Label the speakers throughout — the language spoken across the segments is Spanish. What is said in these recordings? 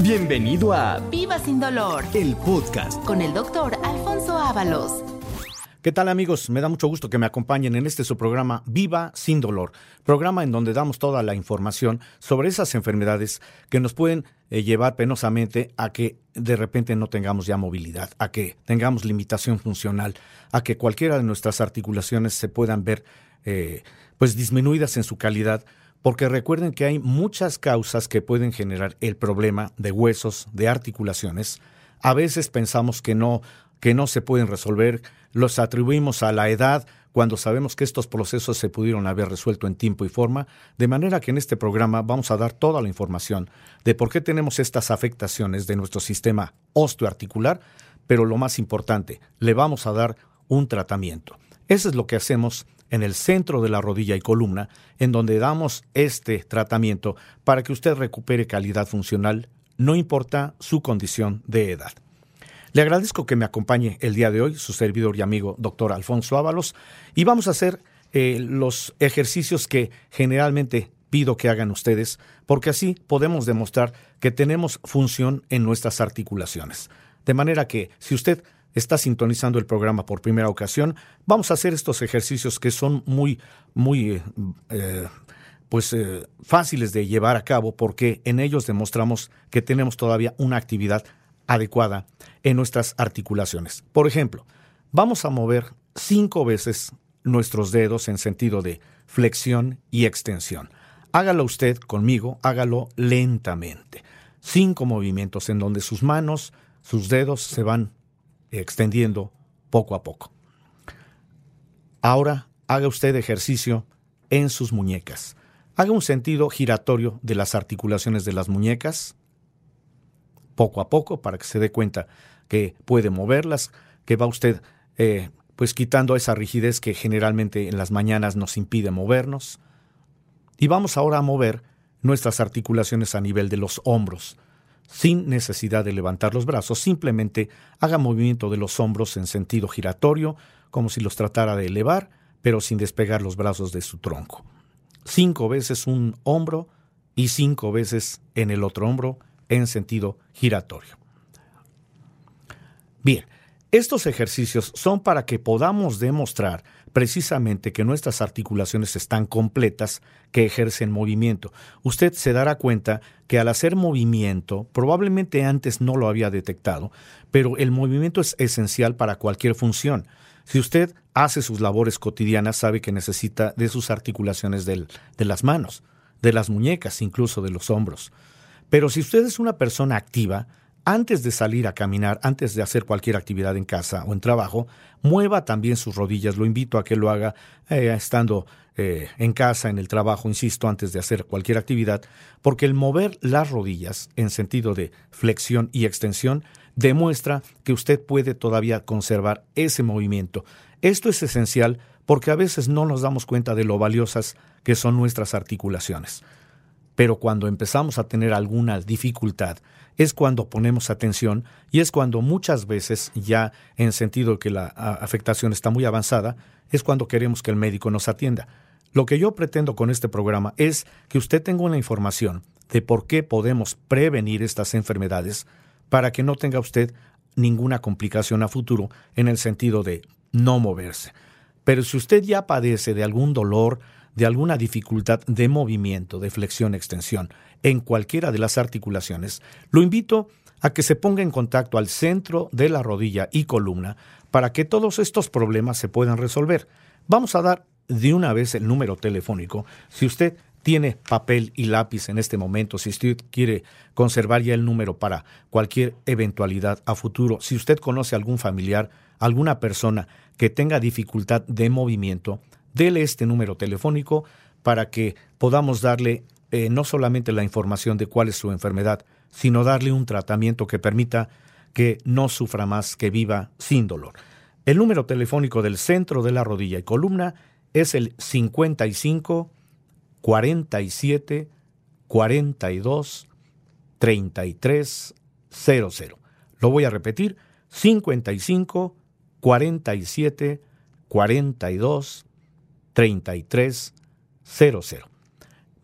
Speaker 1: Bienvenido a
Speaker 2: Viva sin dolor
Speaker 1: el podcast.
Speaker 2: con el doctor Alfonso Ábalos.
Speaker 3: ¿Qué tal amigos? Me da mucho gusto que me acompañen en este su programa Viva sin dolor, programa en donde damos toda la información sobre esas enfermedades que nos pueden eh, llevar penosamente a que de repente no tengamos ya movilidad, a que tengamos limitación funcional, a que cualquiera de nuestras articulaciones se puedan ver eh, pues disminuidas en su calidad, porque recuerden que hay muchas causas que pueden generar el problema de huesos, de articulaciones. A veces pensamos que no que no se pueden resolver, los atribuimos a la edad cuando sabemos que estos procesos se pudieron haber resuelto en tiempo y forma, de manera que en este programa vamos a dar toda la información de por qué tenemos estas afectaciones de nuestro sistema osteoarticular, pero lo más importante, le vamos a dar un tratamiento. Eso es lo que hacemos en el centro de la rodilla y columna, en donde damos este tratamiento para que usted recupere calidad funcional, no importa su condición de edad. Le agradezco que me acompañe el día de hoy, su servidor y amigo doctor Alfonso Ábalos, y vamos a hacer eh, los ejercicios que generalmente pido que hagan ustedes, porque así podemos demostrar que tenemos función en nuestras articulaciones. De manera que si usted está sintonizando el programa por primera ocasión, vamos a hacer estos ejercicios que son muy, muy eh, pues eh, fáciles de llevar a cabo porque en ellos demostramos que tenemos todavía una actividad adecuada en nuestras articulaciones. Por ejemplo, vamos a mover cinco veces nuestros dedos en sentido de flexión y extensión. Hágalo usted conmigo, hágalo lentamente. Cinco movimientos en donde sus manos, sus dedos se van extendiendo poco a poco. Ahora haga usted ejercicio en sus muñecas. Haga un sentido giratorio de las articulaciones de las muñecas, poco a poco, para que se dé cuenta que puede moverlas, que va usted eh, pues quitando esa rigidez que generalmente en las mañanas nos impide movernos. Y vamos ahora a mover nuestras articulaciones a nivel de los hombros, sin necesidad de levantar los brazos, simplemente haga movimiento de los hombros en sentido giratorio, como si los tratara de elevar, pero sin despegar los brazos de su tronco. Cinco veces un hombro y cinco veces en el otro hombro en sentido giratorio. Bien, estos ejercicios son para que podamos demostrar precisamente que nuestras articulaciones están completas, que ejercen movimiento. Usted se dará cuenta que al hacer movimiento, probablemente antes no lo había detectado, pero el movimiento es esencial para cualquier función. Si usted hace sus labores cotidianas, sabe que necesita de sus articulaciones del, de las manos, de las muñecas, incluso de los hombros. Pero si usted es una persona activa, antes de salir a caminar, antes de hacer cualquier actividad en casa o en trabajo, mueva también sus rodillas. Lo invito a que lo haga eh, estando eh, en casa, en el trabajo, insisto, antes de hacer cualquier actividad, porque el mover las rodillas en sentido de flexión y extensión demuestra que usted puede todavía conservar ese movimiento. Esto es esencial porque a veces no nos damos cuenta de lo valiosas que son nuestras articulaciones. Pero cuando empezamos a tener alguna dificultad, es cuando ponemos atención y es cuando muchas veces, ya en sentido que la afectación está muy avanzada, es cuando queremos que el médico nos atienda. Lo que yo pretendo con este programa es que usted tenga una información de por qué podemos prevenir estas enfermedades para que no tenga usted ninguna complicación a futuro en el sentido de no moverse. Pero si usted ya padece de algún dolor, de alguna dificultad de movimiento, de flexión, extensión, en cualquiera de las articulaciones, lo invito a que se ponga en contacto al centro de la rodilla y columna para que todos estos problemas se puedan resolver. Vamos a dar de una vez el número telefónico. Si usted tiene papel y lápiz en este momento, si usted quiere conservar ya el número para cualquier eventualidad a futuro, si usted conoce algún familiar, alguna persona que tenga dificultad de movimiento, dele este número telefónico para que podamos darle eh, no solamente la información de cuál es su enfermedad, sino darle un tratamiento que permita que no sufra más, que viva sin dolor. El número telefónico del centro de la rodilla y columna es el 55 47 42 33 00. Lo voy a repetir, 55 47 42 3300.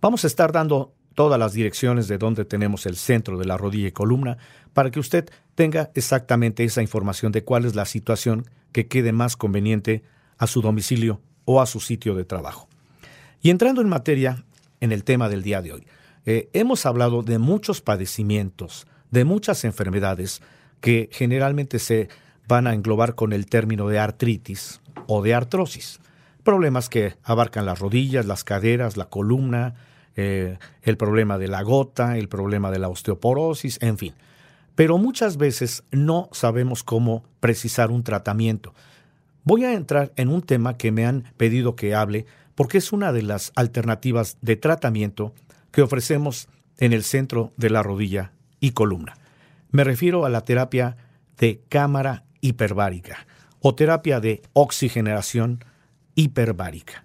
Speaker 3: Vamos a estar dando todas las direcciones de donde tenemos el centro de la rodilla y columna para que usted tenga exactamente esa información de cuál es la situación que quede más conveniente a su domicilio o a su sitio de trabajo. Y entrando en materia en el tema del día de hoy, eh, hemos hablado de muchos padecimientos, de muchas enfermedades que generalmente se van a englobar con el término de artritis o de artrosis. Problemas que abarcan las rodillas, las caderas, la columna, eh, el problema de la gota, el problema de la osteoporosis, en fin. Pero muchas veces no sabemos cómo precisar un tratamiento. Voy a entrar en un tema que me han pedido que hable porque es una de las alternativas de tratamiento que ofrecemos en el centro de la rodilla y columna. Me refiero a la terapia de cámara hiperbárica o terapia de oxigenación hiperbárica.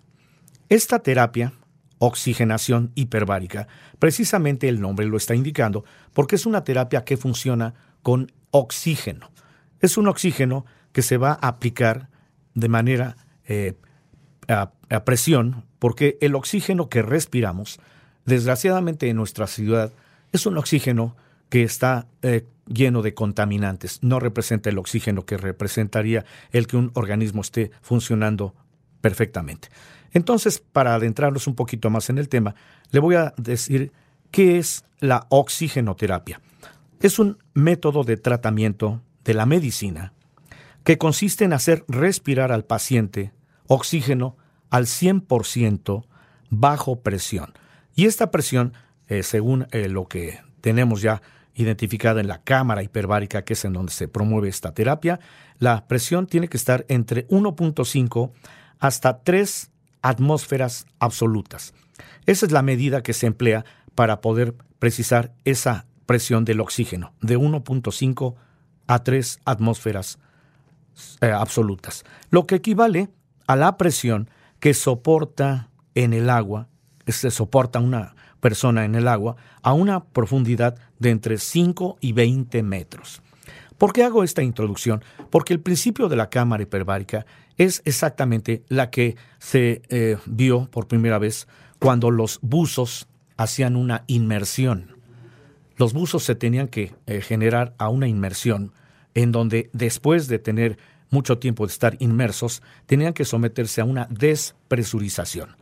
Speaker 3: Esta terapia, oxigenación hiperbárica, precisamente el nombre lo está indicando porque es una terapia que funciona con oxígeno. Es un oxígeno que se va a aplicar de manera eh, a, presión porque el oxígeno que respiramos, desgraciadamente en nuestra ciudad, es un oxígeno que está eh, lleno de contaminantes. No representa el oxígeno que representaría el que un organismo esté funcionando perfectamente. Entonces, para adentrarnos un poquito más en el tema, le voy a decir qué es la oxigenoterapia. Es un método de tratamiento de la medicina que consiste en hacer respirar al paciente oxígeno al 100% bajo presión. Y esta presión, eh, según eh, lo que tenemos ya identificada en la cámara hiperbárica, que es en donde se promueve esta terapia, la presión tiene que estar entre 1.5 hasta 3 atmósferas absolutas. Esa es la medida que se emplea para poder precisar esa presión del oxígeno, de 1.5 a 3 atmósferas eh, absolutas, lo que equivale a la presión que soporta en el agua, se soporta una persona en el agua a una profundidad de entre 5 y 20 metros. ¿Por qué hago esta introducción? Porque el principio de la cámara hiperbárica es exactamente la que se eh, vio por primera vez cuando los buzos hacían una inmersión. Los buzos se tenían que eh, generar a una inmersión en donde después de tener mucho tiempo de estar inmersos, tenían que someterse a una despresurización.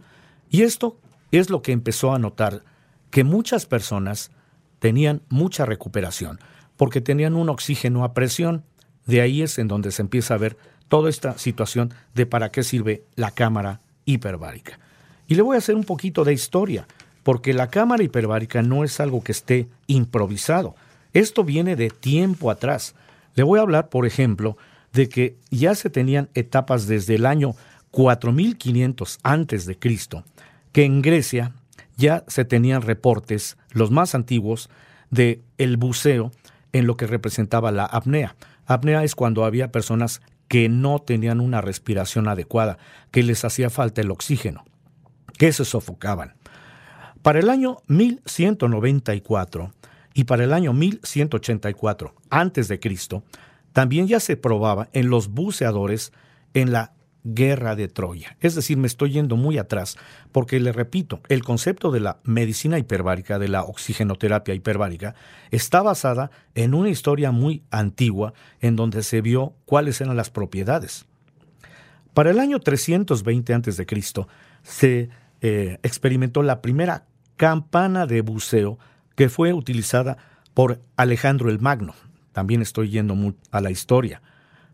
Speaker 3: Y esto es lo que empezó a notar que muchas personas tenían mucha recuperación, porque tenían un oxígeno a presión. De ahí es en donde se empieza a ver toda esta situación de para qué sirve la cámara hiperbárica. Y le voy a hacer un poquito de historia, porque la cámara hiperbárica no es algo que esté improvisado. Esto viene de tiempo atrás. Le voy a hablar, por ejemplo, de que ya se tenían etapas desde el año 4500 antes de Cristo, que en Grecia ya se tenían reportes, los más antiguos, de el buceo en lo que representaba la apnea. Apnea es cuando había personas que no tenían una respiración adecuada, que les hacía falta el oxígeno, que se sofocaban. Para el año 1194 y para el año 1184 antes de Cristo, también ya se probaba en los buceadores en la guerra de Troya. Es decir, me estoy yendo muy atrás, porque le repito, el concepto de la medicina hiperbárica, de la oxigenoterapia hiperbárica, está basada en una historia muy antigua en donde se vio cuáles eran las propiedades. Para el año 320 a.C. se eh, experimentó la primera campana de buceo que fue utilizada por Alejandro el Magno. También estoy yendo a la historia.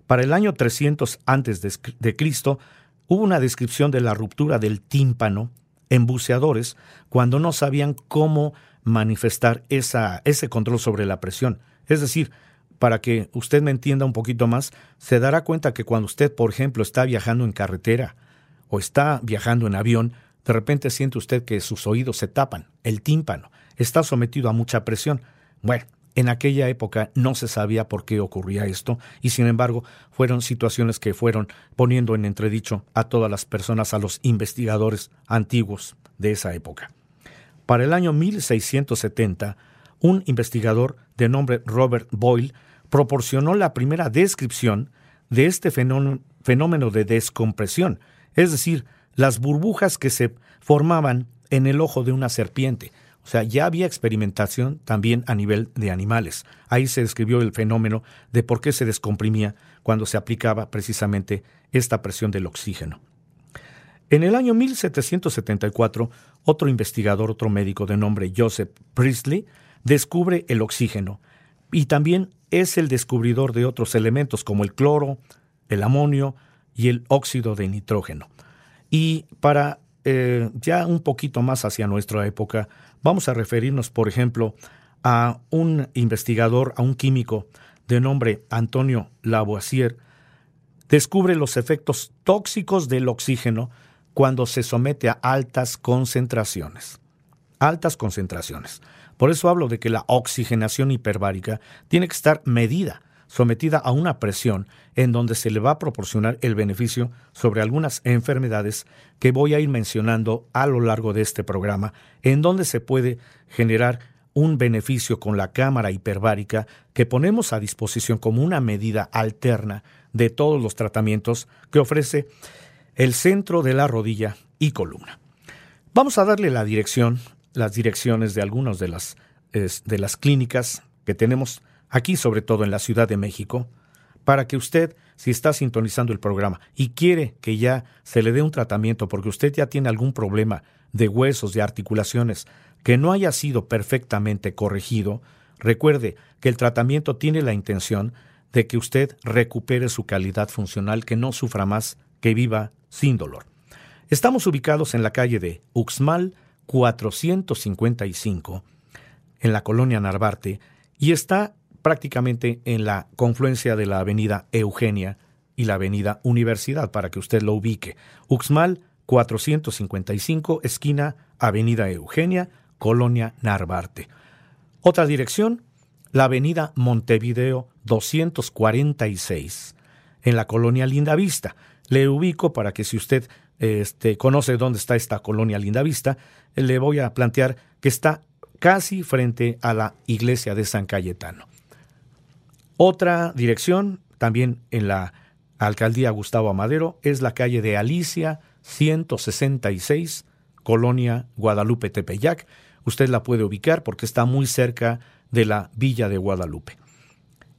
Speaker 3: Para el año 300 antes de Cristo hubo una descripción de la ruptura del tímpano en buceadores cuando no sabían cómo manifestar ese control sobre la presión. Es decir, para que usted me entienda un poquito más, se dará cuenta que cuando usted, por ejemplo, está viajando en carretera o está viajando en avión, de repente siente usted que sus oídos se tapan, el tímpano, está sometido a mucha presión. Bueno, en aquella época no se sabía por qué ocurría esto y sin embargo fueron situaciones que fueron poniendo en entredicho a todas las personas, a los investigadores antiguos de esa época. Para el año 1670, un investigador de nombre Robert Boyle proporcionó la primera descripción de este fenómeno de descompresión, es decir, las burbujas que se formaban en el ojo de una serpiente O sea, ya había experimentación también a nivel de animales. Ahí se describió el fenómeno de por qué se descomprimía cuando se aplicaba precisamente esta presión del oxígeno. En el año 1774, otro investigador, otro médico de nombre Joseph Priestley, descubre el oxígeno y también es el descubridor de otros elementos como el cloro, el amonio y el óxido de nitrógeno. Y para eh, ya un poquito más hacia nuestra época, vamos a referirnos, por ejemplo, a un investigador, a un químico de nombre Antonio Lavoisier, descubre los efectos tóxicos del oxígeno cuando se somete a altas concentraciones. Altas concentraciones. Por eso hablo de que la oxigenación hiperbárica tiene que estar medida, sometida a una presión en donde se le va a proporcionar el beneficio sobre algunas enfermedades que voy a ir mencionando a lo largo de este programa, en donde se puede generar un beneficio con la cámara hiperbárica que ponemos a disposición como una medida alterna de todos los tratamientos que ofrece el centro de la rodilla y columna. Vamos a darle la dirección, las direcciones de algunas de las, de las clínicas que tenemos aquí, sobre todo en la Ciudad de México, para que usted, si está sintonizando el programa y quiere que ya se le dé un tratamiento porque usted ya tiene algún problema de huesos, de articulaciones, que no haya sido perfectamente corregido, recuerde que el tratamiento tiene la intención de que usted recupere su calidad funcional, que no sufra más, que viva sin dolor. Estamos ubicados en la calle de Uxmal 455, en la colonia Narvarte, y está prácticamente en la confluencia de la avenida Eugenia y la avenida Universidad, para que usted lo ubique. Uxmal 455, esquina Avenida Eugenia, Colonia Narvarte. Otra dirección, la avenida Montevideo 246, en la colonia Lindavista. Le ubico para que si usted este, conoce dónde está esta colonia Lindavista, le voy a plantear que está casi frente a la iglesia de San Cayetano. Otra dirección, también en la alcaldía Gustavo Amadero, es la calle de Alicia 166, colonia Guadalupe Tepeyac. Usted la puede ubicar porque está muy cerca de la villa de Guadalupe.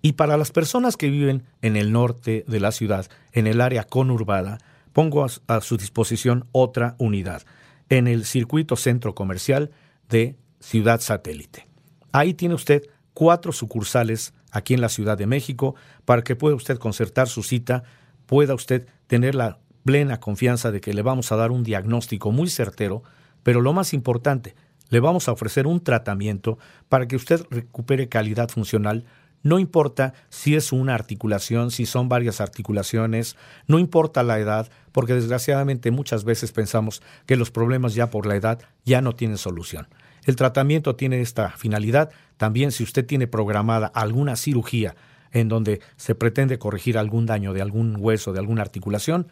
Speaker 3: Y para las personas que viven en el norte de la ciudad, en el área conurbada, pongo a, su disposición otra unidad, en el circuito centro comercial de Ciudad Satélite. Ahí tiene usted cuatro sucursales aquí en la Ciudad de México para que pueda usted concertar su cita, pueda usted tener la plena confianza de que le vamos a dar un diagnóstico muy certero, pero lo más importante, le vamos a ofrecer un tratamiento para que usted recupere calidad funcional no importa si es una articulación, si son varias articulaciones, no importa la edad, porque desgraciadamente muchas veces pensamos que los problemas ya por la edad ya no tienen solución. El tratamiento tiene esta finalidad. También si usted tiene programada alguna cirugía en donde se pretende corregir algún daño de algún hueso, de alguna articulación,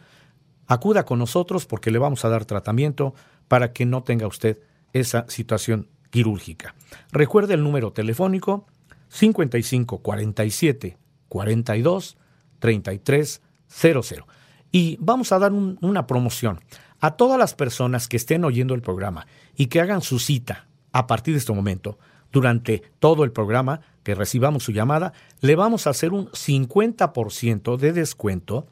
Speaker 3: acuda con nosotros porque le vamos a dar tratamiento para que no tenga usted esa situación quirúrgica. Recuerde el número telefónico 55 47 42 33 00. Y vamos a dar una promoción a todas las personas que estén oyendo el programa y que hagan su cita a partir de este momento. Durante todo el programa que recibamos su llamada, le vamos a hacer un 50% de descuento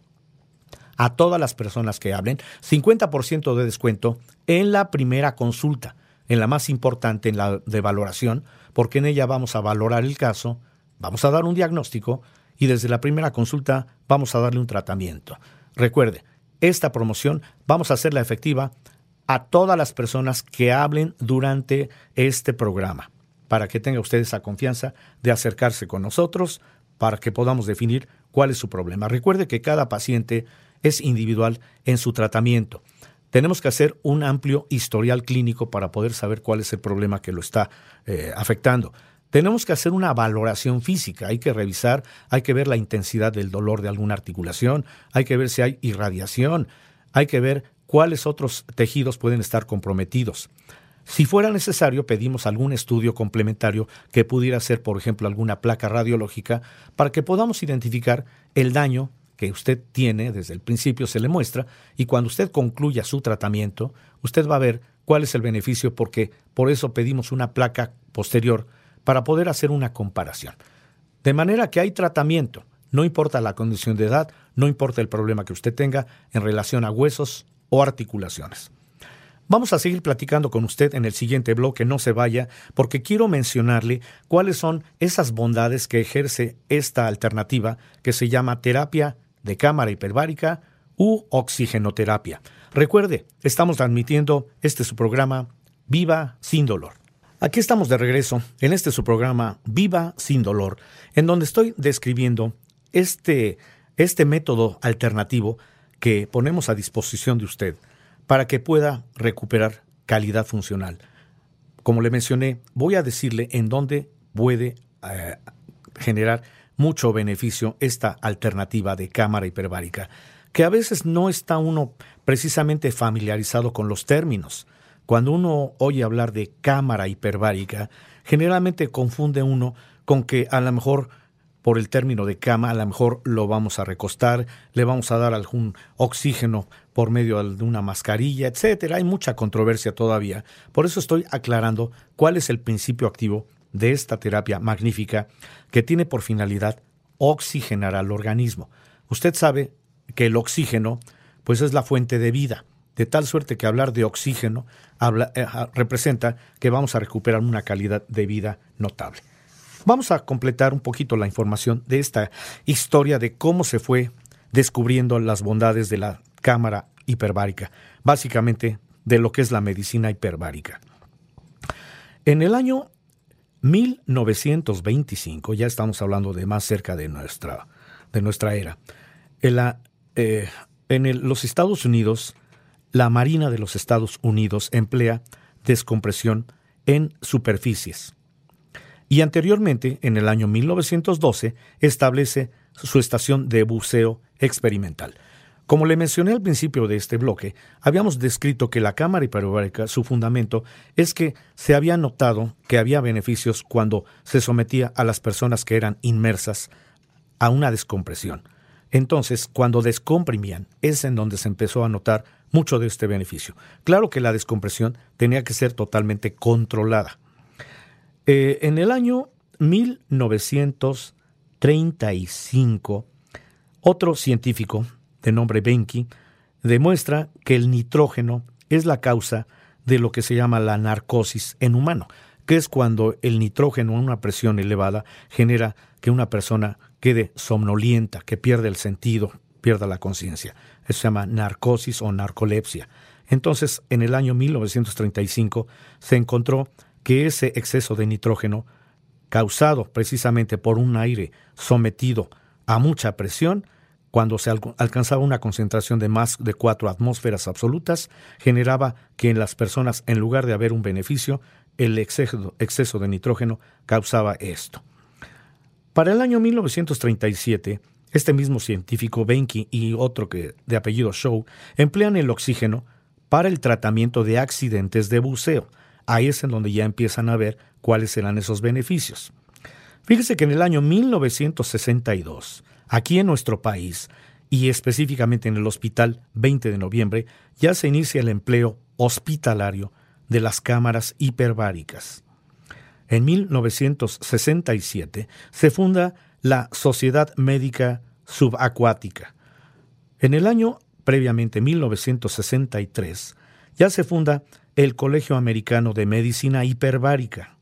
Speaker 3: a todas las personas que hablen, 50% de descuento en la primera consulta, en la más importante, en la de valoración, porque en ella vamos a valorar el caso, vamos a dar un diagnóstico y desde la primera consulta vamos a darle un tratamiento. Recuerde, esta promoción vamos a hacerla efectiva a todas las personas que hablen durante este programa, para que tenga usted esa confianza de acercarse con nosotros, para que podamos definir cuál es su problema. Recuerde que cada paciente es individual en su tratamiento. Tenemos que hacer un amplio historial clínico para poder saber cuál es el problema que lo está eh, afectando. Tenemos que hacer una valoración física, hay que revisar, hay que ver la intensidad del dolor de alguna articulación, hay que ver si hay irradiación, hay que ver cuáles otros tejidos pueden estar comprometidos. Si fuera necesario, pedimos algún estudio complementario que pudiera ser, por ejemplo, alguna placa radiológica, para que podamos identificar el daño que usted tiene desde el principio se le muestra y cuando usted concluya su tratamiento, usted va a ver cuál es el beneficio, porque por eso pedimos una placa posterior para poder hacer una comparación. De manera que hay tratamiento, no importa la condición de edad, no importa el problema que usted tenga en relación a huesos o articulaciones. Vamos a seguir platicando con usted en el siguiente bloque, no se vaya, porque quiero mencionarle cuáles son esas bondades que ejerce esta alternativa que se llama terapia de cámara hiperbárica u oxigenoterapia. Recuerde, estamos transmitiendo este su programa Viva sin dolor. Aquí estamos de regreso en este su programa Viva sin dolor, en donde estoy describiendo este, este método alternativo que ponemos a disposición de usted para que pueda recuperar calidad funcional. Como le mencioné, voy a decirle en dónde puede eh, generar mucho beneficio esta alternativa de cámara hiperbárica, que a veces no está uno precisamente familiarizado con los términos. Cuando uno oye hablar de cámara hiperbárica, generalmente confunde uno con que a lo mejor por el término de cama, a lo mejor lo vamos a recostar, le vamos a dar algún oxígeno por medio de una mascarilla, etcétera. Hay mucha controversia todavía. Por eso estoy aclarando cuál es el principio activo de esta terapia magnífica que tiene por finalidad oxigenar al organismo. Usted sabe que el oxígeno pues es la fuente de vida, de tal suerte que hablar de oxígeno eh, representa que vamos a recuperar una calidad de vida notable. Vamos a completar un poquito la información de esta historia de cómo se fue descubriendo las bondades de la cámara hiperbárica, básicamente de lo que es la medicina hiperbárica. En el año 1925, ya estamos hablando de más cerca de nuestra, de nuestra era, en, eh, en los Estados Unidos, la Marina de los Estados Unidos emplea descompresión en superficies y anteriormente, en el año 1912, establece su estación de buceo experimental. Como le mencioné al principio de este bloque, habíamos descrito que la cámara hiperbárica, su fundamento es que se había notado que había beneficios cuando se sometía a las personas que eran inmersas a una descompresión. Entonces, cuando descomprimían, es en donde se empezó a notar mucho de este beneficio. Claro que la descompresión tenía que ser totalmente controlada. Eh, en el año 1935, otro científico de nombre Benki demuestra que el nitrógeno es la causa de lo que se llama la narcosis en humano, que es cuando el nitrógeno a una presión elevada genera que una persona quede somnolienta, que pierde el sentido, pierda la conciencia. Eso se llama narcosis o narcolepsia. Entonces, en el año 1935 se encontró que ese exceso de nitrógeno, causado precisamente por un aire sometido a mucha presión, cuando se alcanzaba una concentración de más de cuatro atmósferas absolutas, generaba que en las personas, en lugar de haber un beneficio, el exceso, de nitrógeno causaba esto. Para el año 1937, este mismo científico, Benki, y otro que, de apellido Shaw, emplean el oxígeno para el tratamiento de accidentes de buceo, ahí es en donde ya empiezan a ver cuáles serán esos beneficios. Fíjese que en el año 1962, aquí en nuestro país, y específicamente en el Hospital 20 de Noviembre, ya se inicia el empleo hospitalario de las cámaras hiperbáricas. En 1967 se funda la Sociedad Médica Subacuática. En el año previamente 1963 ya se funda el Colegio Americano de Medicina Hiperbárica.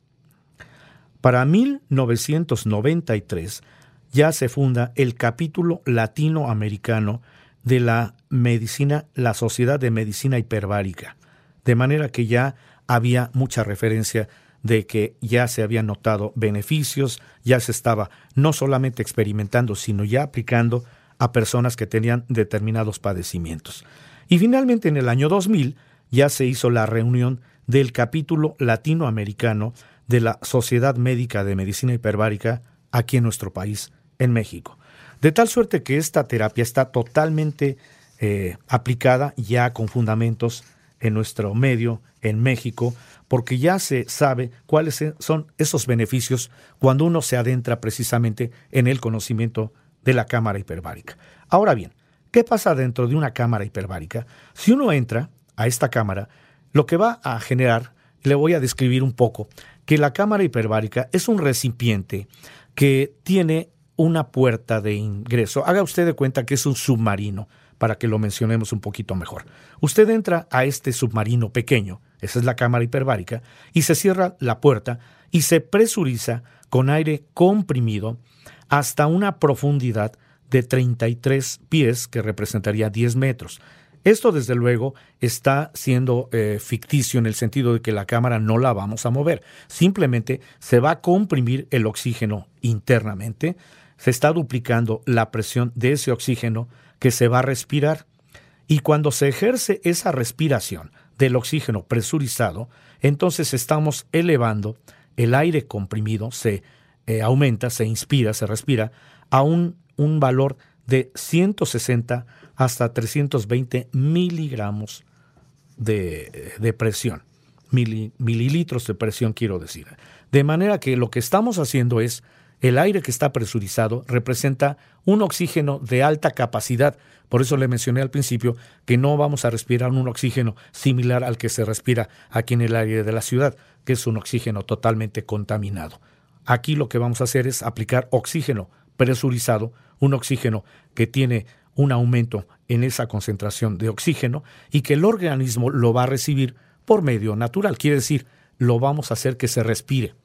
Speaker 3: Para 1993 ya se funda el capítulo latinoamericano de la medicina, la Sociedad de Medicina Hiperbárica, de manera que ya había mucha referencia de que ya se habían notado beneficios, ya se estaba no solamente experimentando, sino ya aplicando a personas que tenían determinados padecimientos. Y finalmente en el año 2000 ya se hizo la reunión del capítulo latinoamericano de la Sociedad Médica de Medicina Hiperbárica aquí en nuestro país, en México. De tal suerte que esta terapia está totalmente eh, aplicada ya con fundamentos en nuestro medio, en México, porque ya se sabe cuáles son esos beneficios cuando uno se adentra precisamente en el conocimiento de la cámara hiperbárica. Ahora bien, ¿qué pasa dentro de una cámara hiperbárica? Si uno entra, a esta cámara, lo que va a generar, le voy a describir un poco, que la cámara hiperbárica es un recipiente que tiene una puerta de ingreso. Haga usted de cuenta que es un submarino, para que lo mencionemos un poquito mejor. Usted entra a este submarino pequeño, esa es la cámara hiperbárica, y se cierra la puerta y se presuriza con aire comprimido hasta una profundidad de 33 pies, que representaría 10 metros. Esto, desde luego, está siendo eh, ficticio en el sentido de que la cámara no la vamos a mover. Simplemente se va a comprimir el oxígeno internamente, se está duplicando la presión de ese oxígeno que se va a respirar. Y cuando se ejerce esa respiración del oxígeno presurizado, entonces estamos elevando el aire comprimido, se eh, aumenta, se inspira, se respira, a un, un valor de 160 hasta 320 miligramos de, presión, mililitros de presión quiero decir. De manera que lo que estamos haciendo es, el aire que está presurizado representa un oxígeno de alta capacidad. Por eso le mencioné al principio que no vamos a respirar un oxígeno similar al que se respira aquí en el aire de la ciudad, que es un oxígeno totalmente contaminado. Aquí lo que vamos a hacer es aplicar oxígeno presurizado, un oxígeno que tiene un aumento en esa concentración de oxígeno y que el organismo lo va a recibir por medio natural, quiere decir, lo vamos a hacer que se respire.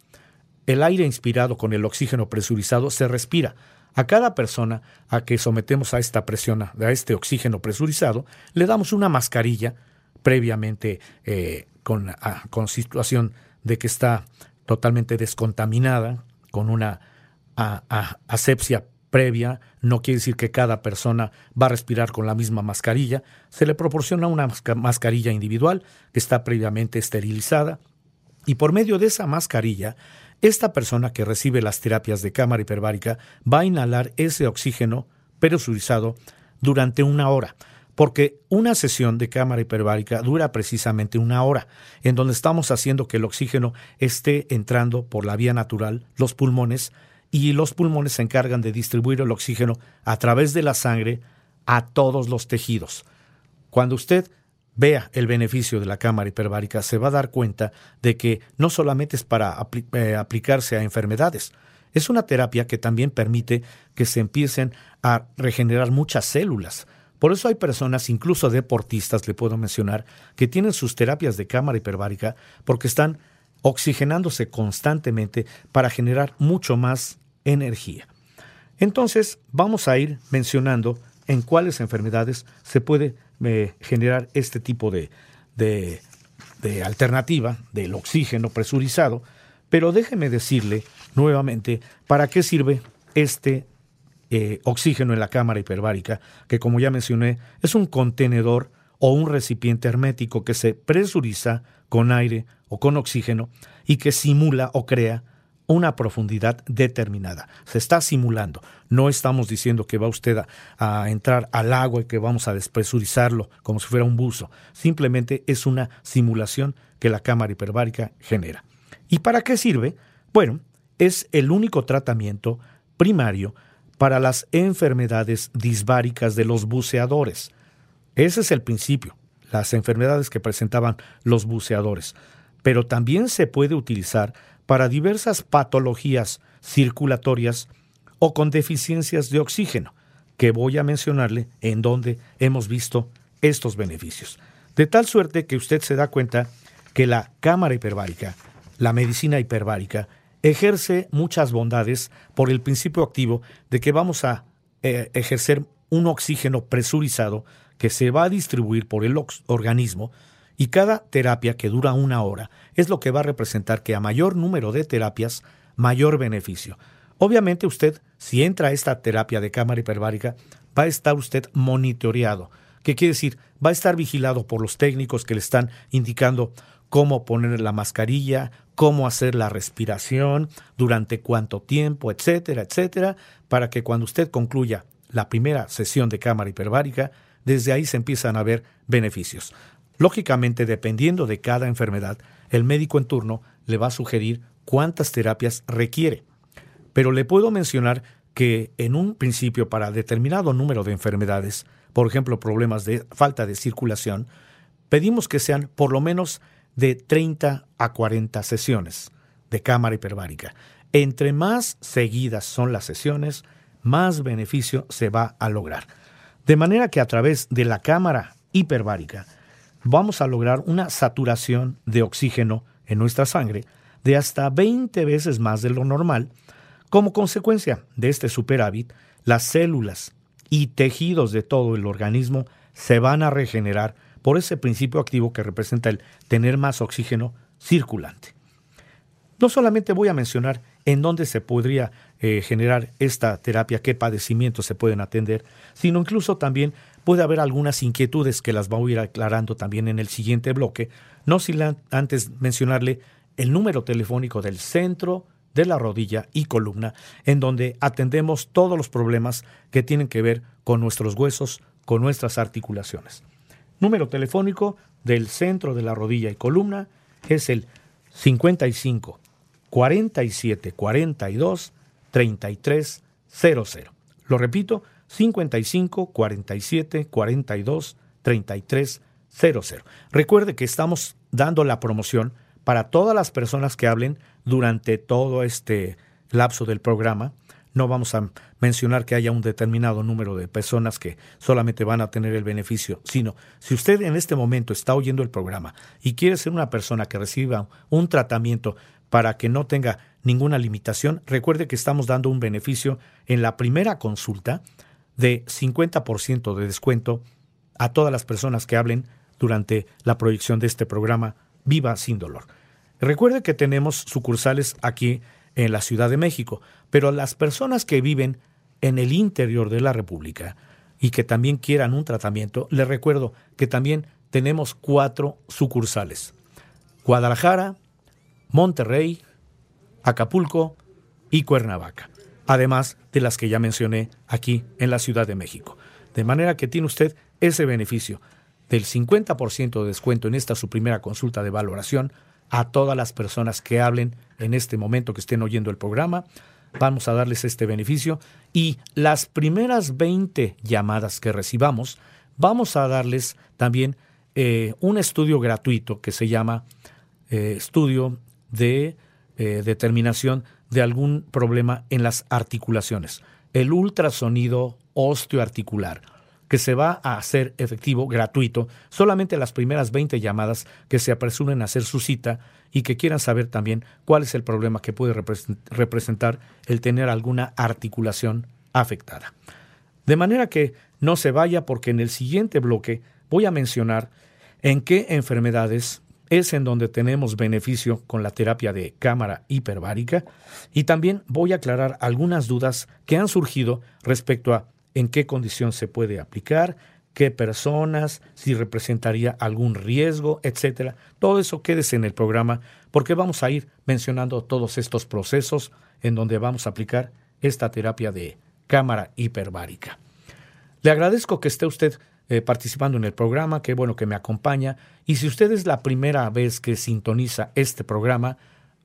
Speaker 3: El aire inspirado con el oxígeno presurizado se respira. A cada persona a que sometemos a esta presión, a este oxígeno presurizado, le damos una mascarilla previamente eh, con, con situación de que está totalmente descontaminada, con una asepsia previa, no quiere decir que cada persona va a respirar con la misma mascarilla, se le proporciona una mascarilla individual que está previamente esterilizada y por medio de esa mascarilla, esta persona que recibe las terapias de cámara hiperbárica va a inhalar ese oxígeno presurizado durante una hora porque una sesión de cámara hiperbárica dura precisamente una hora, en donde estamos haciendo que el oxígeno esté entrando por la vía natural, los pulmones, y los pulmones se encargan de distribuir el oxígeno a través de la sangre a todos los tejidos. Cuando usted vea el beneficio de la cámara hiperbárica, se va a dar cuenta de que no solamente es para eh, aplicarse a enfermedades, es una terapia que también permite que se empiecen a regenerar muchas células. Por eso hay personas, incluso deportistas, le puedo mencionar, que tienen sus terapias de cámara hiperbárica porque están oxigenándose constantemente para generar mucho más energía. Entonces, vamos a ir mencionando en cuáles enfermedades se puede eh, generar este tipo de, de, alternativa del oxígeno presurizado, pero déjeme decirle nuevamente para qué sirve este eh, oxígeno en la cámara hiperbárica, que como ya mencioné, es un contenedor o un recipiente hermético que se presuriza con aire o con oxígeno y que simula o crea una profundidad determinada. Se está simulando. No estamos diciendo que va usted a, entrar al agua y que vamos a despresurizarlo como si fuera un buzo. Simplemente es una simulación que la cámara hiperbárica genera. ¿Y para qué sirve? Bueno, es el único tratamiento primario para las enfermedades disbáricas de los buceadores. Ese es el principio, las enfermedades que presentaban los buceadores. Pero también se puede utilizar para diversas patologías circulatorias o con deficiencias de oxígeno, que voy a mencionarle en donde hemos visto estos beneficios. De tal suerte que usted se da cuenta que la cámara hiperbárica, la medicina hiperbárica, ejerce muchas bondades por el principio activo de que vamos a eh, ejercer un oxígeno presurizado que se va a distribuir por el organismo y cada terapia que dura una hora es lo que va a representar que a mayor número de terapias, mayor beneficio. Obviamente usted, si entra a esta terapia de cámara hiperbárica, va a estar usted monitoreado. ¿Qué quiere decir? Va a estar vigilado por los técnicos que le están indicando cómo poner la mascarilla, cómo hacer la respiración, durante cuánto tiempo, etcétera, etcétera, para que cuando usted concluya la primera sesión de cámara hiperbárica, desde ahí se empiezan a ver beneficios. Lógicamente, dependiendo de cada enfermedad, el médico en turno le va a sugerir cuántas terapias requiere. Pero le puedo mencionar que en un principio para determinado número de enfermedades, por ejemplo problemas de falta de circulación, pedimos que sean por lo menos de 30 a 40 sesiones de cámara hiperbárica. Entre más seguidas son las sesiones, más beneficio se va a lograr. De manera que a través de la cámara hiperbárica vamos a lograr una saturación de oxígeno en nuestra sangre de hasta 20 veces más de lo normal. Como consecuencia de este superávit, las células y tejidos de todo el organismo se van a regenerar por ese principio activo que representa el tener más oxígeno circulante. No solamente voy a mencionar en dónde se podría eh, generar esta terapia, qué padecimientos se pueden atender, sino incluso también puede haber algunas inquietudes que las voy a ir aclarando también en el siguiente bloque, no sin antes mencionarle el número telefónico del centro de la rodilla y columna, en donde atendemos todos los problemas que tienen que ver con nuestros huesos, con nuestras articulaciones. Número telefónico del centro de la rodilla y columna es el 55 47 42 33 00. Lo repito, 55 47 42 33 00. Recuerde que estamos dando la promoción para todas las personas que hablen durante todo este lapso del programa. No vamos a mencionar que haya un determinado número de personas que solamente van a tener el beneficio, sino si usted en este momento está oyendo el programa y quiere ser una persona que reciba un tratamiento para que no tenga ninguna limitación, recuerde que estamos dando un beneficio en la primera consulta de 50% de descuento a todas las personas que hablen durante la proyección de este programa Viva sin dolor. Recuerde que tenemos sucursales aquí en la Ciudad de México, pero las personas que viven en el interior de la República y que también quieran un tratamiento, les recuerdo que también tenemos cuatro sucursales. Guadalajara, Monterrey, Acapulco y Cuernavaca, además de las que ya mencioné aquí en la Ciudad de México. De manera que tiene usted ese beneficio del 50% de descuento en esta su primera consulta de valoración a todas las personas que hablen en este momento que estén oyendo el programa. Vamos a darles este beneficio y las primeras 20 llamadas que recibamos, vamos a darles también eh, un estudio gratuito que se llama eh, estudio de eh, determinación de algún problema en las articulaciones. El ultrasonido osteoarticular, que se va a hacer efectivo, gratuito, solamente las primeras 20 llamadas que se apresuren a hacer su cita y que quieran saber también cuál es el problema que puede representar el tener alguna articulación afectada. De manera que no se vaya porque en el siguiente bloque voy a mencionar en qué enfermedades es en donde tenemos beneficio con la terapia de cámara hiperbárica y también voy a aclarar algunas dudas que han surgido respecto a en qué condición se puede aplicar, qué personas, si representaría algún riesgo, etcétera. Todo eso quédese en el programa porque vamos a ir mencionando todos estos procesos en donde vamos a aplicar esta terapia de cámara hiperbárica. Le agradezco que esté usted eh, participando en el programa, qué bueno que me acompaña. Y si usted es la primera vez que sintoniza este programa,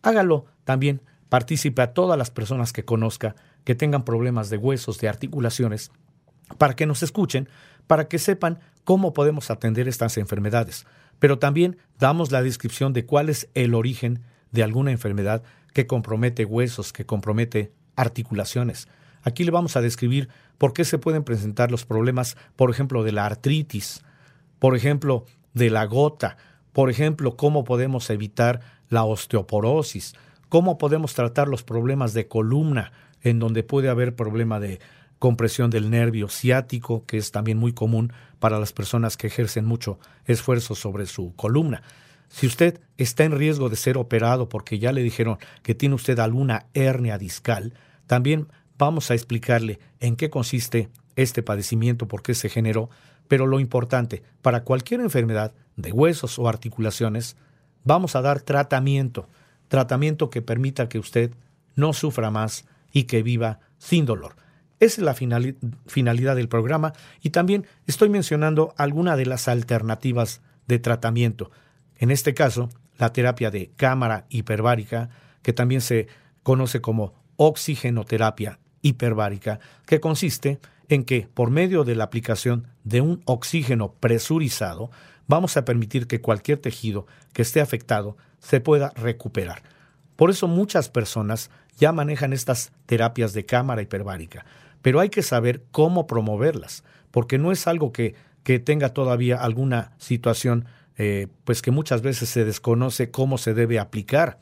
Speaker 3: hágalo también. Participe a todas las personas que conozca que tengan problemas de huesos, de articulaciones, para que nos escuchen, para que sepan cómo podemos atender estas enfermedades. Pero también damos la descripción de cuál es el origen de alguna enfermedad que compromete huesos, que compromete articulaciones. Aquí le vamos a describir por qué se pueden presentar los problemas, por ejemplo, de la artritis, por ejemplo, de la gota, por ejemplo, cómo podemos evitar la osteoporosis, cómo podemos tratar los problemas de columna, en donde puede haber problema de compresión del nervio ciático, que es también muy común para las personas que ejercen mucho esfuerzo sobre su columna. Si usted está en riesgo de ser operado porque ya le dijeron que tiene usted alguna hernia discal, también Vamos a explicarle en qué consiste este padecimiento, por qué se generó, pero lo importante, para cualquier enfermedad de huesos o articulaciones, vamos a dar tratamiento, tratamiento que permita que usted no sufra más y que viva sin dolor. Esa es la finalidad del programa y también estoy mencionando algunas de las alternativas de tratamiento. En este caso, la terapia de cámara hiperbárica, que también se conoce como oxigenoterapia hiperbárica, que consiste en que por medio de la aplicación de un oxígeno presurizado vamos a permitir que cualquier tejido que esté afectado se pueda recuperar. Por eso muchas personas ya manejan estas terapias de cámara hiperbárica, pero hay que saber cómo promoverlas, porque no es algo que, que tenga todavía alguna situación, eh, pues que muchas veces se desconoce cómo se debe aplicar.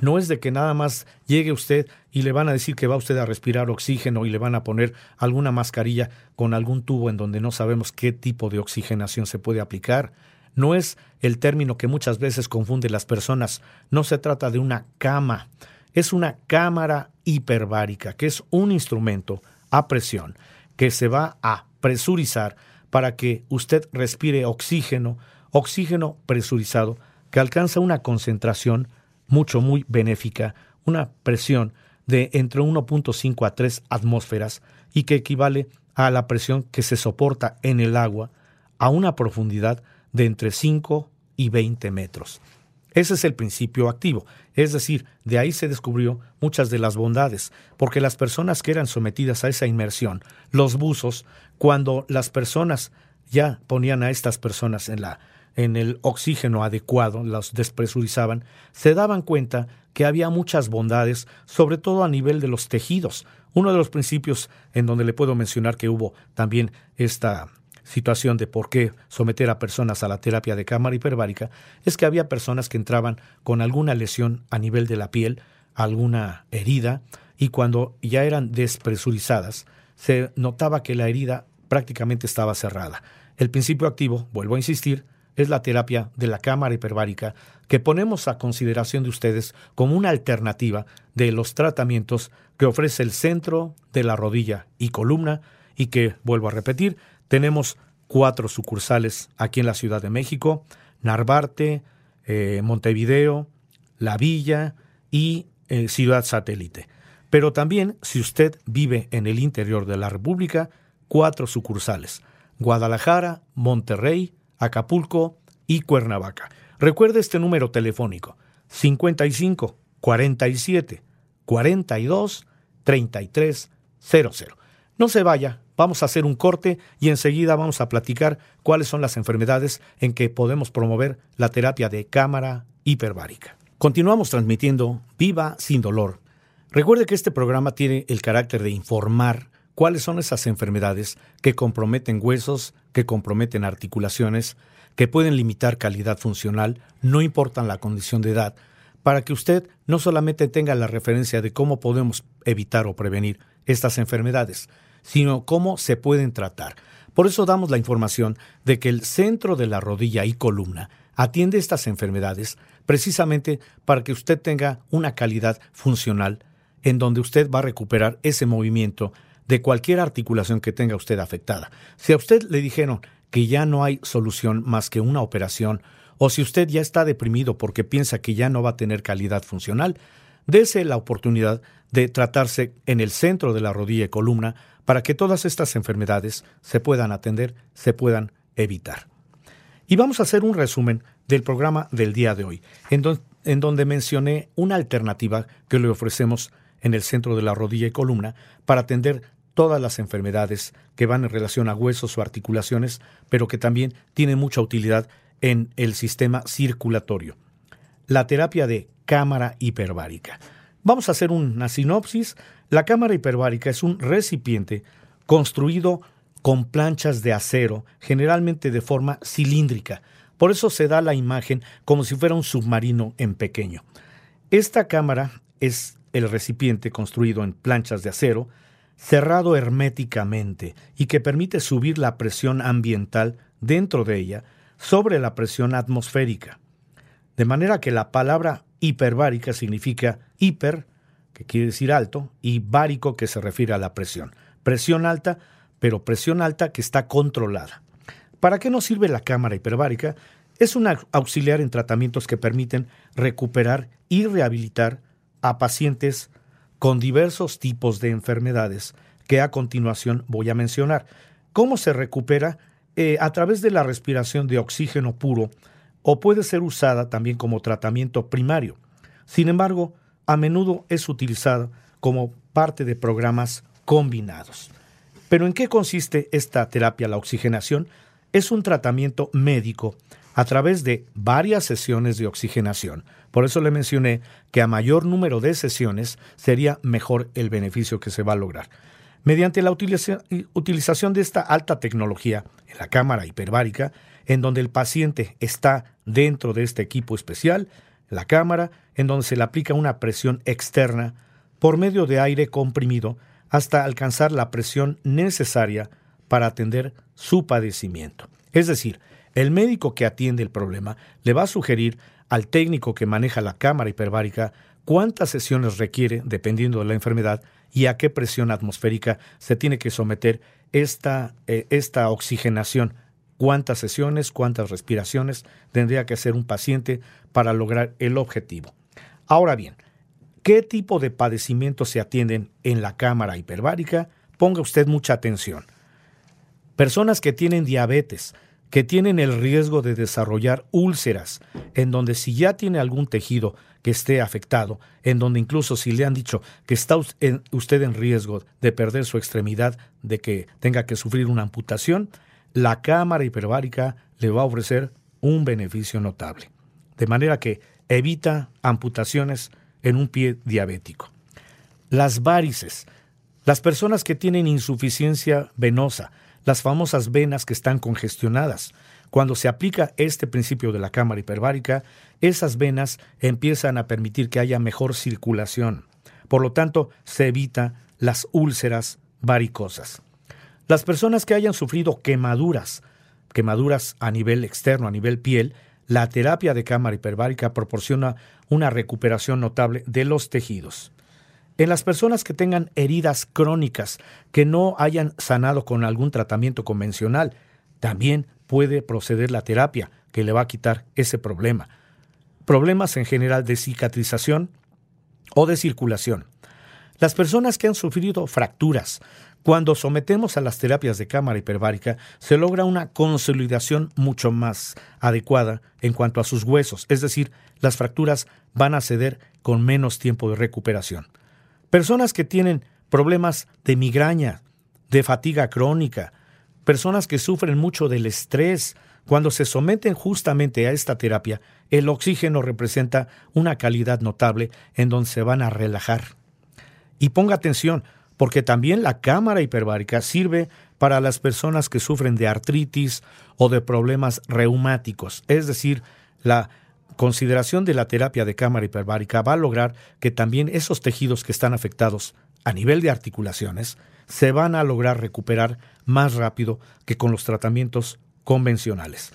Speaker 3: No es de que nada más llegue usted y le van a decir que va usted a respirar oxígeno y le van a poner alguna mascarilla con algún tubo en donde no sabemos qué tipo de oxigenación se puede aplicar. No es el término que muchas veces confunde las personas. No se trata de una cama, es una cámara hiperbárica, que es un instrumento a presión que se va a presurizar para que usted respire oxígeno, oxígeno presurizado, que alcanza una concentración mucho, muy benéfica, una presión de entre 1.5 a 3 atmósferas y que equivale a la presión que se soporta en el agua a una profundidad de entre 5 y 20 metros. Ese es el principio activo, es decir, de ahí se descubrió muchas de las bondades, porque las personas que eran sometidas a esa inmersión, los buzos, cuando las personas ya ponían a estas personas en la en el oxígeno adecuado, los despresurizaban, se daban cuenta que había muchas bondades, sobre todo a nivel de los tejidos. Uno de los principios en donde le puedo mencionar que hubo también esta situación de por qué someter a personas a la terapia de cámara hiperbárica es que había personas que entraban con alguna lesión a nivel de la piel, alguna herida, y cuando ya eran despresurizadas, se notaba que la herida prácticamente estaba cerrada. El principio activo, vuelvo a insistir, es la terapia de la cámara hiperbárica que ponemos a consideración de ustedes como una alternativa de los tratamientos que ofrece el centro de la rodilla y columna y que, vuelvo a repetir, tenemos cuatro sucursales aquí en la Ciudad de México, Narvarte, eh, Montevideo, La Villa y eh, Ciudad Satélite. Pero también, si usted vive en el interior de la República, cuatro sucursales, Guadalajara, Monterrey, Acapulco y Cuernavaca. Recuerde este número telefónico 55 47 42 33 00. No se vaya, vamos a hacer un corte y enseguida vamos a platicar cuáles son las enfermedades en que podemos promover la terapia de cámara hiperbárica. Continuamos transmitiendo Viva sin dolor. Recuerde que este programa tiene el carácter de informar cuáles son esas enfermedades que comprometen huesos, que comprometen articulaciones, que pueden limitar calidad funcional, no importan la condición de edad, para que usted no solamente tenga la referencia de cómo podemos evitar o prevenir estas enfermedades, sino cómo se pueden tratar. Por eso damos la información de que el centro de la rodilla y columna atiende estas enfermedades precisamente para que usted tenga una calidad funcional en donde usted va a recuperar ese movimiento de cualquier articulación que tenga usted afectada. Si a usted le dijeron que ya no hay solución más que una operación, o si usted ya está deprimido porque piensa que ya no va a tener calidad funcional, dése la oportunidad de tratarse en el centro de la rodilla y columna para que todas estas enfermedades se puedan atender, se puedan evitar. Y vamos a hacer un resumen del programa del día de hoy, en, en donde mencioné una alternativa que le ofrecemos en el centro de la rodilla y columna para atender todas las enfermedades que van en relación a huesos o articulaciones, pero que también tienen mucha utilidad en el sistema circulatorio. La terapia de cámara hiperbárica. Vamos a hacer una sinopsis. La cámara hiperbárica es un recipiente construido con planchas de acero, generalmente de forma cilíndrica. Por eso se da la imagen como si fuera un submarino en pequeño. Esta cámara es el recipiente construido en planchas de acero, cerrado herméticamente y que permite subir la presión ambiental dentro de ella sobre la presión atmosférica. De manera que la palabra hiperbárica significa hiper, que quiere decir alto, y bárico, que se refiere a la presión. Presión alta, pero presión alta que está controlada. ¿Para qué nos sirve la cámara hiperbárica? Es un auxiliar en tratamientos que permiten recuperar y rehabilitar a pacientes con diversos tipos de enfermedades que a continuación voy a mencionar. ¿Cómo se recupera? Eh, a través de la respiración de oxígeno puro o puede ser usada también como tratamiento primario. Sin embargo, a menudo es utilizada como parte de programas combinados. Pero ¿en qué consiste esta terapia, la oxigenación? es un tratamiento médico a través de varias sesiones de oxigenación. Por eso le mencioné que a mayor número de sesiones sería mejor el beneficio que se va a lograr. Mediante la utilización de esta alta tecnología en la cámara hiperbárica, en donde el paciente está dentro de este equipo especial, la cámara, en donde se le aplica una presión externa por medio de aire comprimido hasta alcanzar la presión necesaria para atender su padecimiento. Es decir, el médico que atiende el problema le va a sugerir al técnico que maneja la cámara hiperbárica cuántas sesiones requiere dependiendo de la enfermedad y a qué presión atmosférica se tiene que someter esta, eh, esta oxigenación. Cuántas sesiones, cuántas respiraciones tendría que hacer un paciente para lograr el objetivo. Ahora bien, ¿qué tipo de padecimientos se atienden en la cámara hiperbárica? Ponga usted mucha atención. Personas que tienen diabetes, que tienen el riesgo de desarrollar úlceras, en donde si ya tiene algún tejido que esté afectado, en donde incluso si le han dicho que está usted en riesgo de perder su extremidad, de que tenga que sufrir una amputación, la cámara hiperbárica le va a ofrecer un beneficio notable. De manera que evita amputaciones en un pie diabético. Las varices. Las personas que tienen insuficiencia venosa, las famosas venas que están congestionadas. Cuando se aplica este principio de la cámara hiperbárica, esas venas empiezan a permitir que haya mejor circulación. Por lo tanto, se evita las úlceras varicosas. Las personas que hayan sufrido quemaduras, quemaduras a nivel externo, a nivel piel, la terapia de cámara hiperbárica proporciona una recuperación notable de los tejidos. En las personas que tengan heridas crónicas que no hayan sanado con algún tratamiento convencional, también puede proceder la terapia que le va a quitar ese problema. Problemas en general de cicatrización o de circulación. Las personas que han sufrido fracturas, cuando sometemos a las terapias de cámara hiperbárica, se logra una consolidación mucho más adecuada en cuanto a sus huesos, es decir, las fracturas van a ceder con menos tiempo de recuperación. Personas que tienen problemas de migraña, de fatiga crónica, personas que sufren mucho del estrés, cuando se someten justamente a esta terapia, el oxígeno representa una calidad notable en donde se van a relajar. Y ponga atención, porque también la cámara hiperbárica sirve para las personas que sufren de artritis o de problemas reumáticos, es decir, la consideración de la terapia de cámara hiperbárica va a lograr que también esos tejidos que están afectados a nivel de articulaciones se van a lograr recuperar más rápido que con los tratamientos convencionales.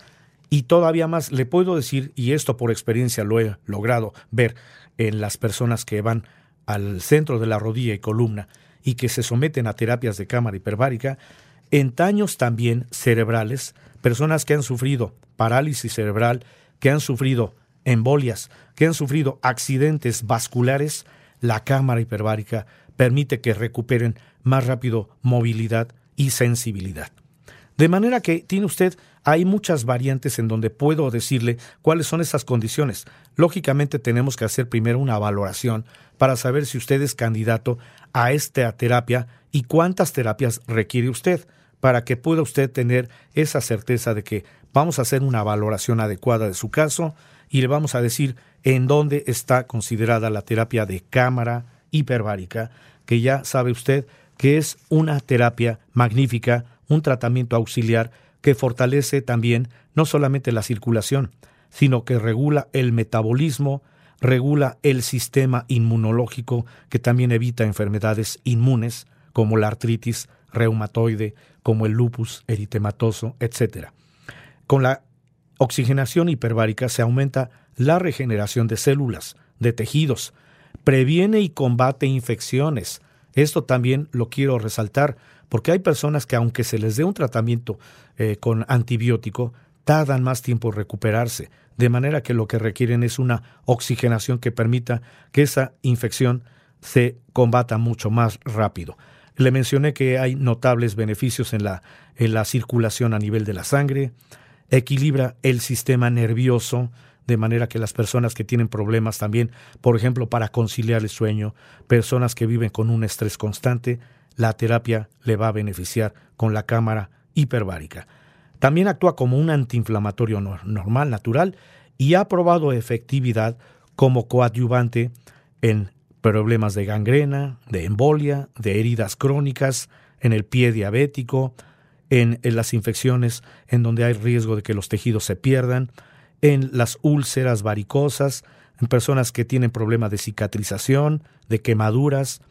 Speaker 3: Y todavía más le puedo decir, y esto por experiencia lo he logrado ver en las personas que van al centro de la rodilla y columna y que se someten a terapias de cámara hiperbárica, en daños también cerebrales, personas que han sufrido parálisis cerebral, que han sufrido embolias, que han sufrido accidentes vasculares, la cámara hiperbárica permite que recuperen más rápido movilidad y sensibilidad. De manera que tiene usted, hay muchas variantes en donde puedo decirle cuáles son esas condiciones. Lógicamente tenemos que hacer primero una valoración para saber si usted es candidato a esta terapia y cuántas terapias requiere usted, para que pueda usted tener esa certeza de que vamos a hacer una valoración adecuada de su caso y le vamos a decir en dónde está considerada la terapia de cámara hiperbárica, que ya sabe usted que es una terapia magnífica, un tratamiento auxiliar que fortalece también no solamente la circulación, sino que regula el metabolismo, regula el sistema inmunológico, que también evita enfermedades inmunes como la artritis reumatoide, como el lupus eritematoso, etc. Con la oxigenación hiperbárica se aumenta la regeneración de células, de tejidos, previene y combate infecciones. Esto también lo quiero resaltar porque hay personas que aunque se les dé un tratamiento eh, con antibiótico, tardan más tiempo en recuperarse, de manera que lo que requieren es una oxigenación que permita que esa infección se combata mucho más rápido. Le mencioné que hay notables beneficios en la, en la circulación a nivel de la sangre, equilibra el sistema nervioso, de manera que las personas que tienen problemas también, por ejemplo, para conciliar el sueño, personas que viven con un estrés constante, la terapia le va a beneficiar con la cámara hiperbárica. También actúa como un antiinflamatorio normal, natural, y ha probado efectividad como coadyuvante en problemas de gangrena, de embolia, de heridas crónicas, en el pie diabético, en, las infecciones en donde hay riesgo de que los tejidos se pierdan, en las úlceras varicosas, en personas que tienen problemas de cicatrización, de quemaduras,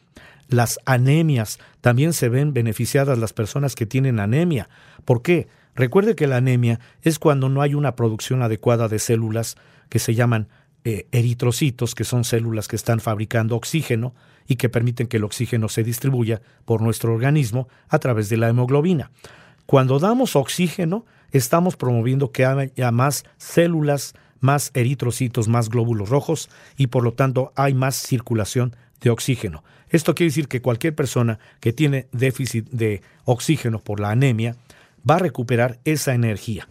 Speaker 3: las anemias. También se ven beneficiadas las personas que tienen anemia. ¿Por qué? Recuerde que la anemia es cuando no hay una producción adecuada de células que se llaman eh, eritrocitos, que son células que están fabricando oxígeno y que permiten que el oxígeno se distribuya por nuestro organismo a través de la hemoglobina. Cuando damos oxígeno, estamos promoviendo que haya más células, más eritrocitos, más glóbulos rojos y por lo tanto hay más circulación de oxígeno. Esto quiere decir que cualquier persona que tiene déficit de oxígeno por la anemia va a recuperar esa energía.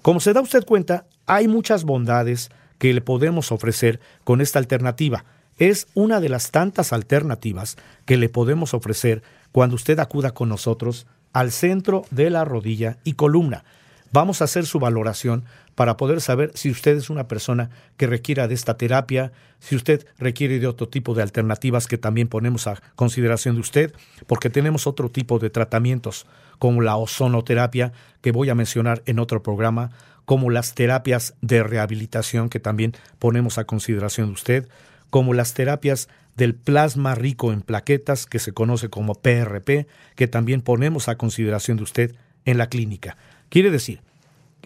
Speaker 3: Como se da usted cuenta, hay muchas bondades que le podemos ofrecer con esta alternativa. Es una de las tantas alternativas que le podemos ofrecer cuando usted acuda con nosotros al centro de la rodilla y columna. Vamos a hacer su valoración para poder saber si usted es una persona que requiera de esta terapia, si usted requiere de otro tipo de alternativas que también ponemos a consideración de usted, porque tenemos otro tipo de tratamientos como la ozonoterapia que voy a mencionar en otro programa, como las terapias de rehabilitación que también ponemos a consideración de usted, como las terapias del plasma rico en plaquetas, que se conoce como PRP, que también ponemos a consideración de usted en la clínica. Quiere decir,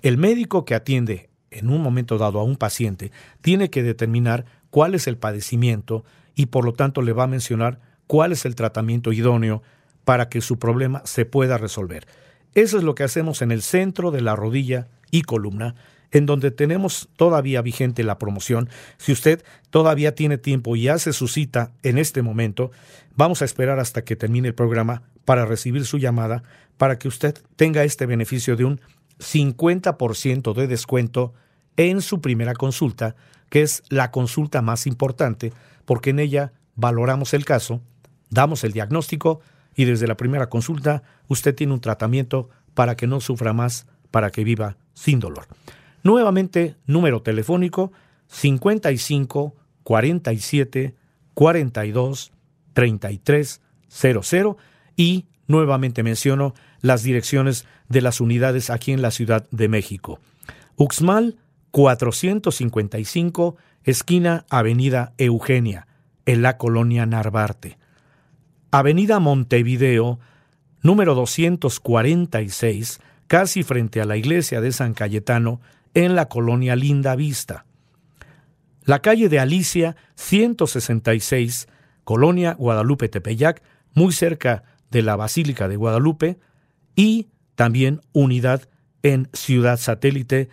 Speaker 3: el médico que atiende en un momento dado a un paciente tiene que determinar cuál es el padecimiento y por lo tanto le va a mencionar cuál es el tratamiento idóneo para que su problema se pueda resolver. Eso es lo que hacemos en el centro de la rodilla y columna en donde tenemos todavía vigente la promoción. Si usted todavía tiene tiempo y hace su cita en este momento, vamos a esperar hasta que termine el programa para recibir su llamada para que usted tenga este beneficio de un 50% de descuento en su primera consulta, que es la consulta más importante, porque en ella valoramos el caso, damos el diagnóstico y desde la primera consulta usted tiene un tratamiento para que no sufra más, para que viva sin dolor. Nuevamente, número telefónico 55 47 42 33 00 y nuevamente menciono las direcciones de las unidades aquí en la Ciudad de México. Uxmal 455, esquina Avenida Eugenia, en la colonia Narvarte. Avenida Montevideo, número 246, casi frente a la iglesia de San Cayetano, en la colonia Linda Vista. La calle de Alicia 166, colonia Guadalupe Tepeyac, muy cerca de la Basílica de Guadalupe, y también unidad en Ciudad Satélite,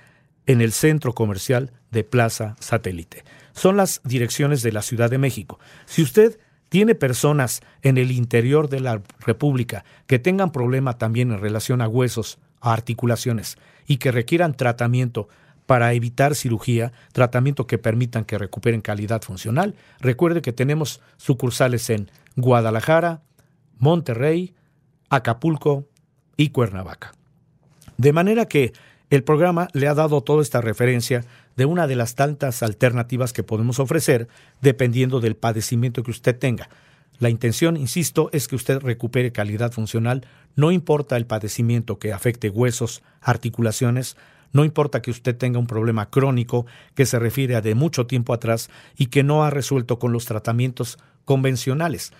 Speaker 3: en el centro comercial de Plaza Satélite. Son las direcciones de la Ciudad de México. Si usted tiene personas en el interior de la República que tengan problema también en relación a huesos, articulaciones, y que requieran tratamiento para evitar cirugía, tratamiento que permitan que recuperen calidad funcional. Recuerde que tenemos sucursales en Guadalajara, Monterrey, Acapulco y Cuernavaca. De manera que el programa le ha dado toda esta referencia de una de las tantas alternativas que podemos ofrecer dependiendo del padecimiento que usted tenga. La intención, insisto, es que usted recupere calidad funcional, no importa el padecimiento que afecte huesos, articulaciones, no importa que usted tenga un problema crónico que se refiere a de mucho tiempo atrás y que no ha resuelto con los tratamientos convencionales.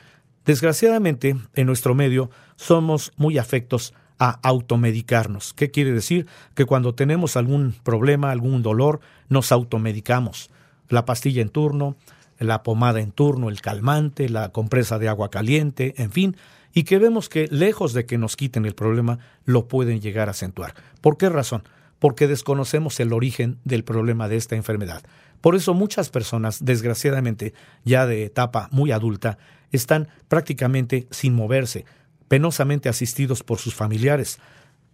Speaker 3: Desgraciadamente, en nuestro medio somos muy afectos a automedicarnos. ¿Qué quiere decir? Que cuando tenemos algún problema, algún dolor, nos automedicamos. La pastilla en turno, la pomada en turno, el calmante, la compresa de agua caliente, en fin, y que vemos que lejos de que nos quiten el problema, lo pueden llegar a acentuar. ¿Por qué razón? Porque desconocemos el origen del problema de esta enfermedad. Por eso muchas personas, desgraciadamente, ya de etapa muy adulta, están prácticamente sin moverse, penosamente asistidos por sus familiares,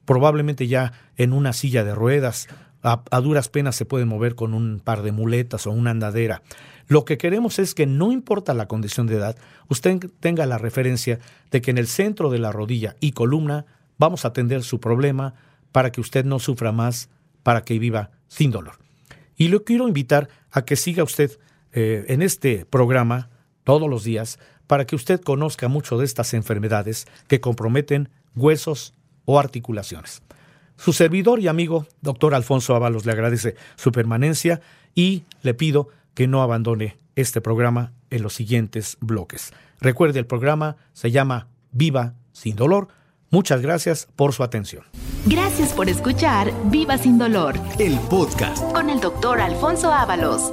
Speaker 3: probablemente ya en una silla de ruedas, a, duras penas se pueden mover con un par de muletas o una andadera. Lo que queremos es que no importa la condición de edad, usted tenga la referencia de que en el centro de la rodilla y columna vamos a atender su problema para que usted no sufra más, para que viva sin dolor. Y lo quiero invitar a que siga usted eh, en este programa todos los días para que usted conozca mucho de estas enfermedades que comprometen huesos o articulaciones. Su servidor y amigo, doctor Alfonso Ábalos, le agradece su permanencia y le pido que no abandone este programa en los siguientes bloques. Recuerde, el programa se llama Viva sin dolor. Muchas gracias por su atención.
Speaker 2: Gracias por escuchar Viva sin dolor
Speaker 1: El podcast.
Speaker 2: con el doctor Alfonso Ábalos.